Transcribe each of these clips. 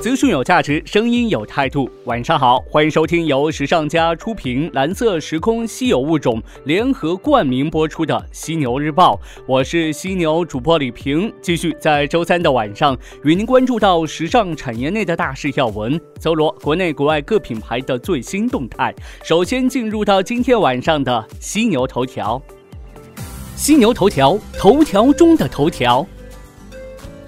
资讯有价值，声音有态度。晚上好，欢迎收听由时尚家出品、蓝色时空稀有物种联合冠名播出的《犀牛日报》。我是犀牛主播李平，继续在周三的晚上与您关注到时尚产业内的大事要闻，搜罗国内国外各品牌的最新动态。首先进入到今天晚上的犀牛头条。犀牛头条，头条中的头条。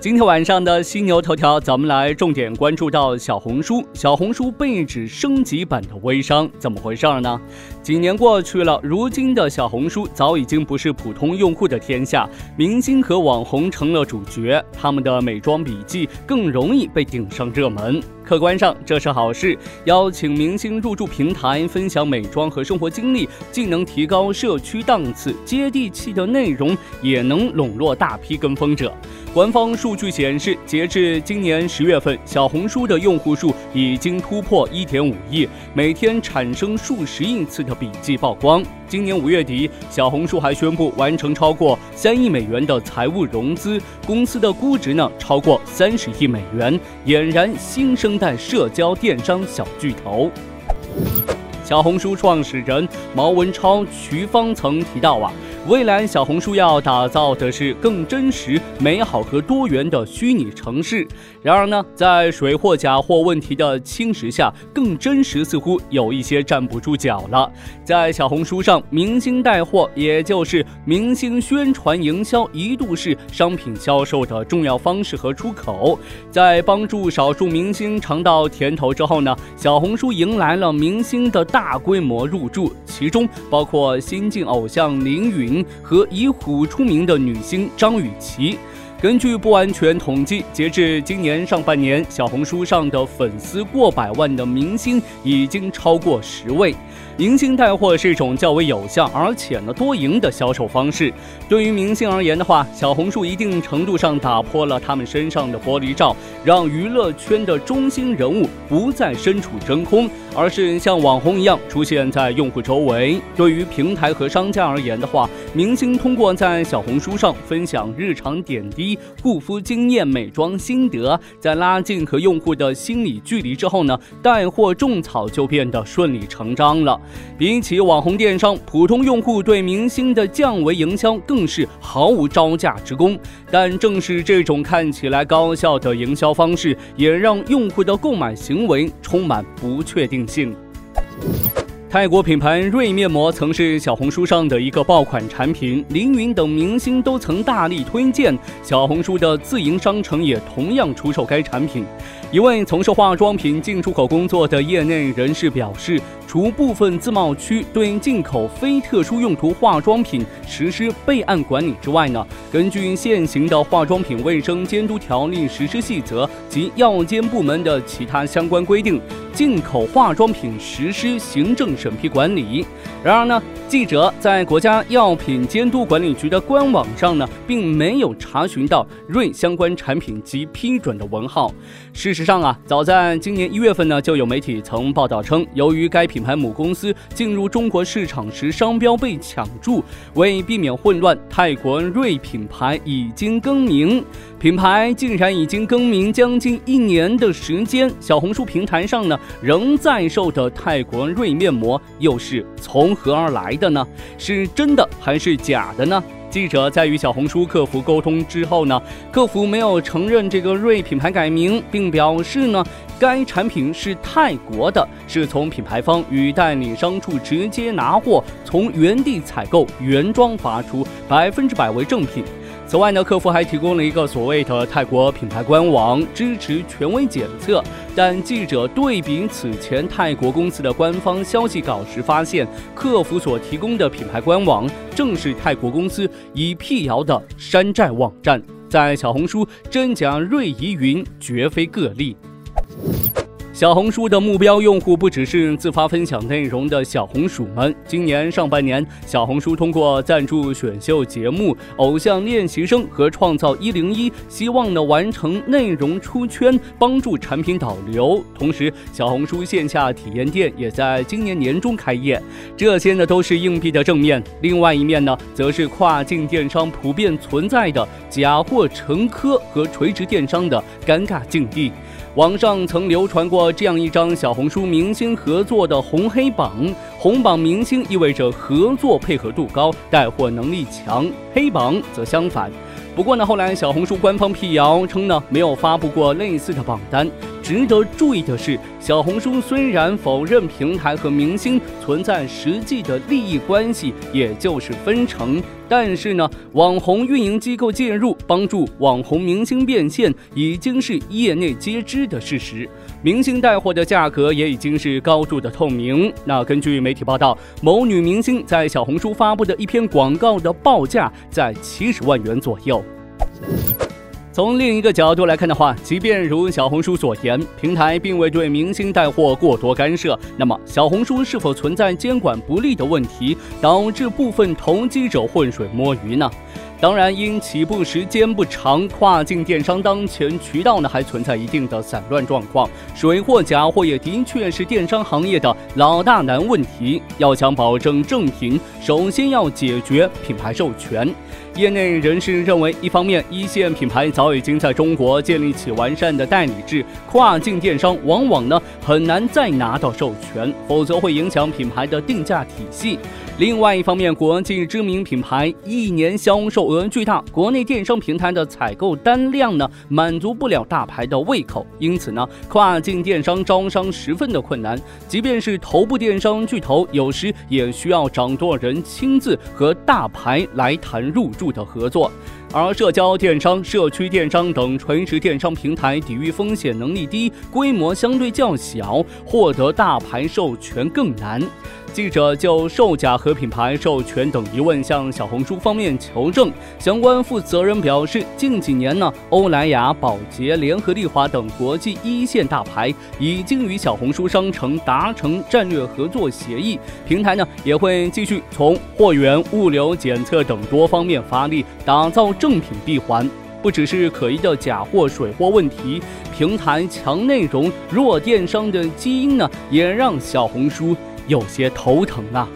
今天晚上的犀牛头条，咱们来重点关注到小红书。小红书被指升级版的微商，怎么回事呢？几年过去了，如今的小红书早已经不是普通用户的天下，明星和网红成了主角，他们的美妆笔记更容易被顶上热门。客观上这是好事，邀请明星入驻平台分享美妆和生活经历，既能提高社区档次，接地气的内容也能笼络大批跟风者。官方数据显示，截至今年十月份，小红书的用户数已经突破一点五亿，每天产生数十亿次的笔记曝光。今年五月底，小红书还宣布完成超过三亿美元的财务融资，公司的估值呢超过三十亿美元，俨然新生代社交电商小巨头。小红书创始人毛文超、徐芳曾提到啊。未来小红书要打造的是更真实、美好和多元的虚拟城市。然而呢，在水货、假货问题的侵蚀下，更真实似乎有一些站不住脚了。在小红书上，明星带货，也就是明星宣传营销，一度是商品销售的重要方式和出口。在帮助少数明星尝到甜头之后呢，小红书迎来了明星的大规模入驻，其中包括新晋偶像林允。和以虎出名的女星张雨绮。根据不完全统计，截至今年上半年，小红书上的粉丝过百万的明星已经超过十位。明星带货是一种较为有效而且呢多赢的销售方式。对于明星而言的话，小红书一定程度上打破了他们身上的玻璃罩，让娱乐圈的中心人物不再身处真空，而是像网红一样出现在用户周围。对于平台和商家而言的话，明星通过在小红书上分享日常点滴、护肤经验、美妆心得，在拉近和用户的心理距离之后呢，带货种草就变得顺理成章了。比起网红电商，普通用户对明星的降维营销更是毫无招架之功。但正是这种看起来高效的营销方式，也让用户的购买行为充满不确定性。泰国品牌瑞面膜曾是小红书上的一个爆款产品，凌云等明星都曾大力推荐。小红书的自营商城也同样出售该产品。一位从事化妆品进出口工作的业内人士表示。除部分自贸区对进口非特殊用途化妆品实施备案管理之外呢，根据现行的化妆品卫生监督条例实施细则及药监部门的其他相关规定，进口化妆品实施行政审批管理。然而呢，记者在国家药品监督管理局的官网上呢，并没有查询到瑞相关产品及批准的文号。事实上啊，早在今年一月份呢，就有媒体曾报道称，由于该品品牌母公司进入中国市场时，商标被抢注。为避免混乱，泰国瑞品牌已经更名。品牌竟然已经更名将近一年的时间，小红书平台上呢仍在售的泰国瑞面膜又是从何而来的呢？是真的还是假的呢？记者在与小红书客服沟通之后呢，客服没有承认这个瑞品牌改名，并表示呢，该产品是泰国的，是从品牌方与代理商处直接拿货，从原地采购，原装发出，百分之百为正品。此外呢，客服还提供了一个所谓的泰国品牌官网，支持权威检测。但记者对比此前泰国公司的官方消息稿时，发现客服所提供的品牌官网正是泰国公司已辟谣的山寨网站。在小红书真假瑞疑云，绝非个例。小红书的目标用户不只是自发分享内容的小红薯们。今年上半年，小红书通过赞助选秀节目《偶像练习生》和《创造一零一》，希望呢完成内容出圈，帮助产品导流。同时，小红书线下体验店也在今年年中开业。这些呢都是硬币的正面，另外一面呢，则是跨境电商普遍存在的假货成科和垂直电商的尴尬境地。网上曾流传过这样一张小红书明星合作的红黑榜，红榜明星意味着合作配合度高，带货能力强；黑榜则相反。不过呢，后来小红书官方辟谣称呢，没有发布过类似的榜单。值得注意的是，小红书虽然否认平台和明星存在实际的利益关系，也就是分成，但是呢，网红运营机构介入帮助网红明星变现，已经是业内皆知的事实。明星带货的价格也已经是高度的透明。那根据媒体报道，某女明星在小红书发布的一篇广告的报价在七十万元左右。从另一个角度来看的话，即便如小红书所言，平台并未对明星带货过多干涉，那么小红书是否存在监管不力的问题，导致部分投机者浑水摸鱼呢？当然，因起步时间不长，跨境电商当前渠道呢还存在一定的散乱状况，水货假货也的确是电商行业的老大难问题。要想保证正品，首先要解决品牌授权。业内人士认为，一方面，一线品牌早已经在中国建立起完善的代理制，跨境电商往往呢很难再拿到授权，否则会影响品牌的定价体系。另外一方面，国际知名品牌一年销售额巨大，国内电商平台的采购单量呢满足不了大牌的胃口，因此呢，跨境电商招商十分的困难。即便是头部电商巨头，有时也需要掌舵人亲自和大牌来谈入驻的合作。而社交电商、社区电商等垂直电商平台抵御风险能力低，规模相对较小，获得大牌授权更难。记者就售假和品牌授权等疑问向小红书方面求证，相关负责人表示，近几年呢，欧莱雅、宝洁、联合利华等国际一线大牌已经与小红书商城达成战略合作协议，平台呢也会继续从货源、物流检测等多方面发力，打造正品闭环。不只是可疑的假货、水货问题，平台强内容、弱电商的基因呢，也让小红书。有些头疼啊。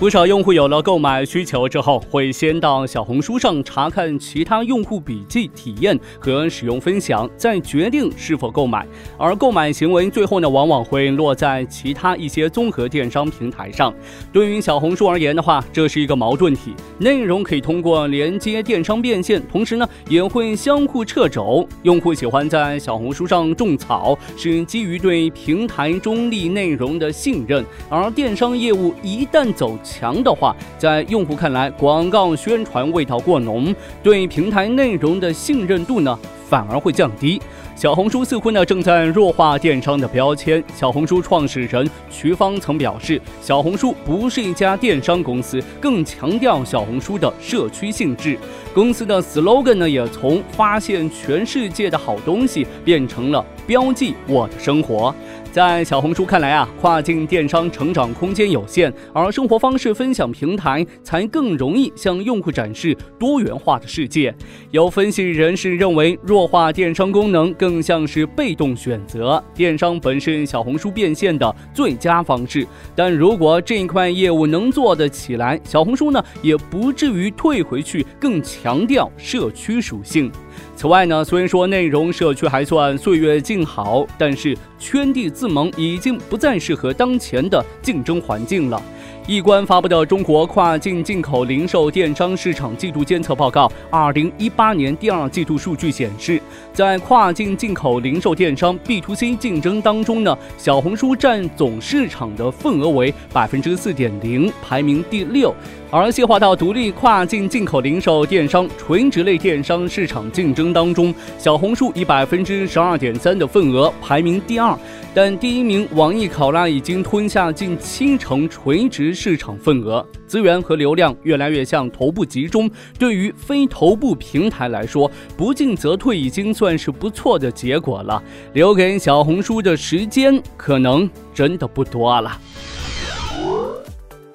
不少用户有了购买需求之后，会先到小红书上查看其他用户笔记、体验和使用分享，再决定是否购买。而购买行为最后呢，往往会落在其他一些综合电商平台上。对于小红书而言的话，这是一个矛盾体：内容可以通过连接电商变现，同时呢，也会相互掣肘。用户喜欢在小红书上种草，是基于对平台中立内容的信任；而电商业务一旦走，强的话，在用户看来，广告宣传味道过浓，对平台内容的信任度呢，反而会降低。小红书似乎呢正在弱化电商的标签。小红书创始人徐芳曾表示，小红书不是一家电商公司，更强调小红书的社区性质。公司的 slogan 呢也从发现全世界的好东西变成了标记我的生活。在小红书看来啊，跨境电商成长空间有限，而生活方式分享平台才更容易向用户展示多元化的世界。有分析人士认为，弱化电商功能更。像是被动选择，电商本是小红书变现的最佳方式，但如果这一块业务能做得起来，小红书呢也不至于退回去，更强调社区属性。此外呢，虽然说内容社区还算岁月静好，但是圈地自萌已经不再适合当前的竞争环境了。易观发布的《中国跨境进口零售电商市场季度监测报告》二零一八年第二季度数据显示，在跨境进口零售电商 B to C 竞争当中呢，小红书占总市场的份额为百分之四点零，排名第六。而细化到独立跨境进口零售电商垂直类电商市场竞争当中，小红书以百分之十二点三的份额排名第二。但第一名网易考拉已经吞下近七成垂直市场份额，资源和流量越来越向头部集中。对于非头部平台来说，不进则退已经算是不错的结果了。留给小红书的时间可能真的不多了。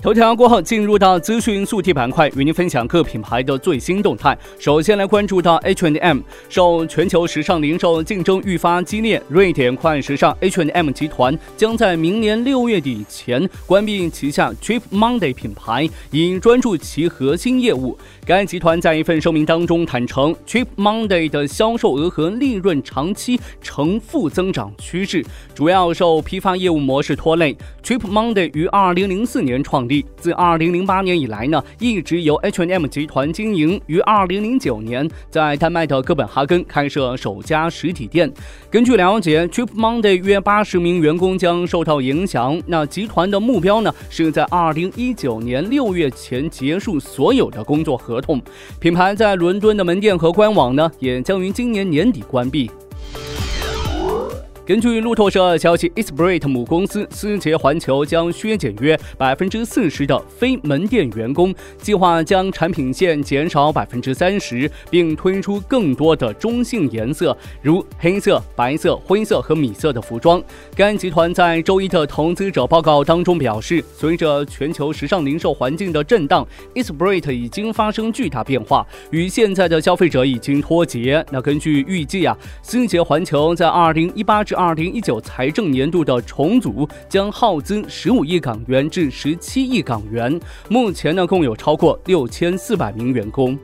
头条过后，进入到资讯速递板块，与您分享各品牌的最新动态。首先来关注到 H&M，受全球时尚零售竞争愈发激烈，瑞典快时尚 H&M 集团将在明年六月底前关闭旗下 Trip Monday 品牌，以专注其核心业务。该集团在一份声明当中坦诚，Trip Monday 的销售额和利润长期呈负增长趋势，主要受批发业务模式拖累。Trip Monday 于2004年创立，自2008年以来呢，一直由 H&M 集团经营。于2009年，在丹麦的哥本哈根开设首家实体店。根据了解，Trip Monday 约80名员工将受到影响。那集团的目标呢，是在2019年6月前结束所有的工作。合同，品牌在伦敦的门店和官网呢，也将于今年年底关闭。根据路透社消息，Esprit 母公司思捷环球将削减约百分之四十的非门店员工，计划将产品线减少百分之三十，并推出更多的中性颜色，如黑色、白色、灰色和米色的服装。该集团在周一的投资者报告当中表示，随着全球时尚零售环境的震荡，Esprit 已经发生巨大变化，与现在的消费者已经脱节。那根据预计啊，思捷环球在二零一八至二零一九财政年度的重组将耗资十五亿港元至十七亿港元。目前呢，共有超过六千四百名员工。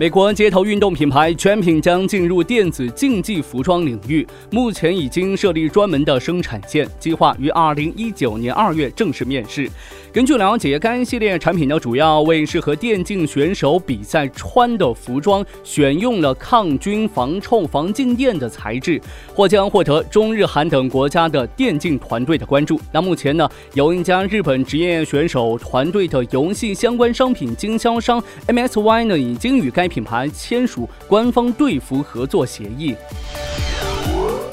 美国街头运动品牌全品将进入电子竞技服装领域，目前已经设立专门的生产线，计划于二零一九年二月正式面世。根据了解，该系列产品呢，主要为适合电竞选手比赛穿的服装选用了抗菌、防臭、防静电的材质，或将获得中日韩等国家的电竞团队的关注。那目前呢，有一家日本职业选手团队的游戏相关商品经销商 MSY 呢，已经与该品牌签署官方队服合作协议。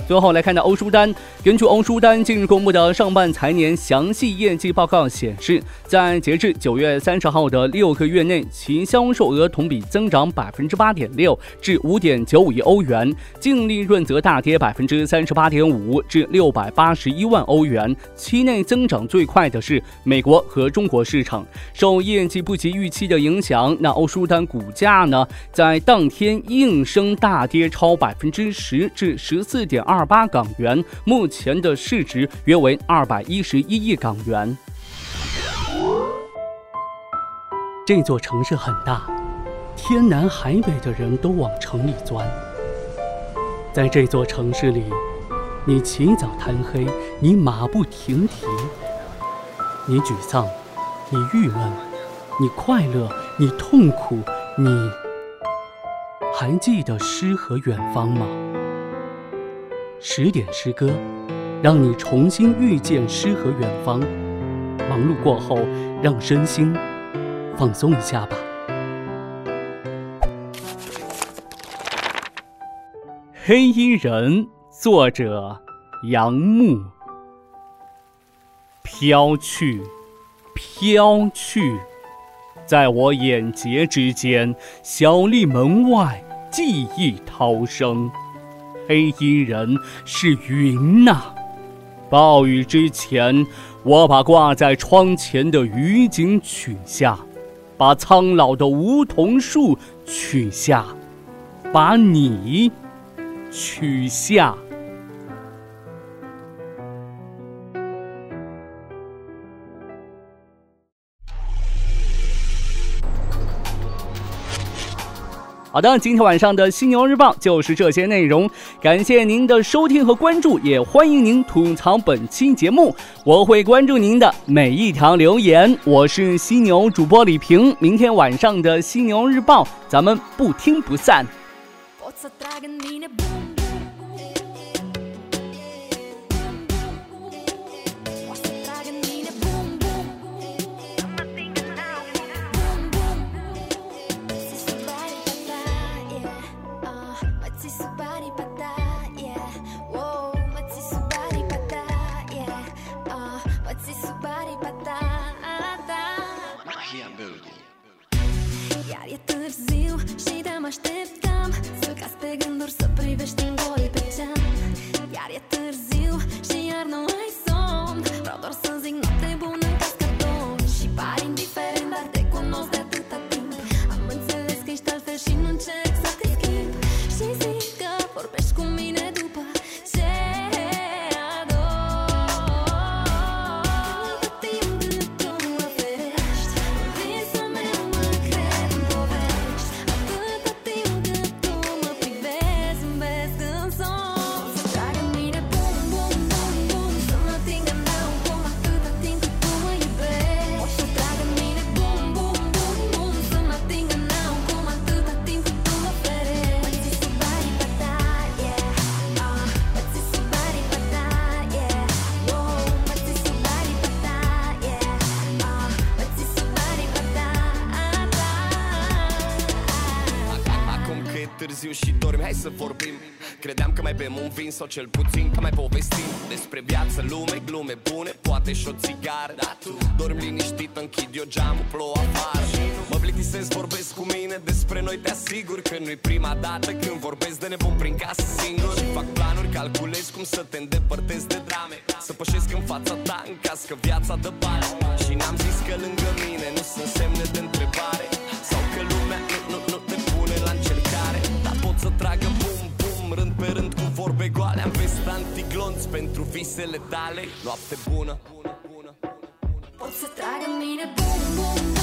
最后来看到欧舒丹。根据欧舒丹近日公布的上半财年详细业绩报告显示，在截至九月三十号的六个月内，其销售额同比增长百分之八点六，至五点九五亿欧元；净利润则大跌百分之三十八点五，至六百八十一万欧元。期内增长最快的是美国和中国市场。受业绩不及预期的影响，那欧舒丹股价呢，在当天应声大跌超百分之十，至十四点二二八港元。目前的市值约为二百一十一亿港元。这座城市很大，天南海北的人都往城里钻。在这座城市里，你起早贪黑，你马不停蹄，你沮丧，你郁闷，你快乐，你痛苦，你还记得诗和远方吗？十点诗歌。让你重新遇见诗和远方。忙碌过后，让身心放松一下吧。黑衣人，作者杨牧。飘去，飘去，在我眼睫之间，小立门外，记忆涛声。黑衣人是云呐。暴雨之前，我把挂在窗前的雨景取下，把苍老的梧桐树取下，把你取下。好的，今天晚上的犀牛日报就是这些内容，感谢您的收听和关注，也欢迎您吐槽本期节目，我会关注您的每一条留言。我是犀牛主播李平，明天晚上的犀牛日报，咱们不听不散。Bem un vin sau cel puțin că mai povestim Despre viață, lume, glume bune, poate și o țigară. Da, tu dormi liniștit, închid eu geamul, plouă afară. Mă plictisesc, vorbesc cu mine despre noi Te asigur că nu-i prima dată când vorbesc de nebun prin casă singur. Fac planuri, calculez cum să te îndepărtezi de drame. Să pășesc în fața ta în caz că viața dă bani. Și n-am zis că lângă mine nu sunt semne de întrebare. Sau că lumea nu, nu, nu te pune la încercare. Dar pot să tragă bum, bum, rând pe rând cu vorbe goale Am vest antiglonți pentru visele tale. Noapte bună. Pot să tragă mine bum, bum, bum, bum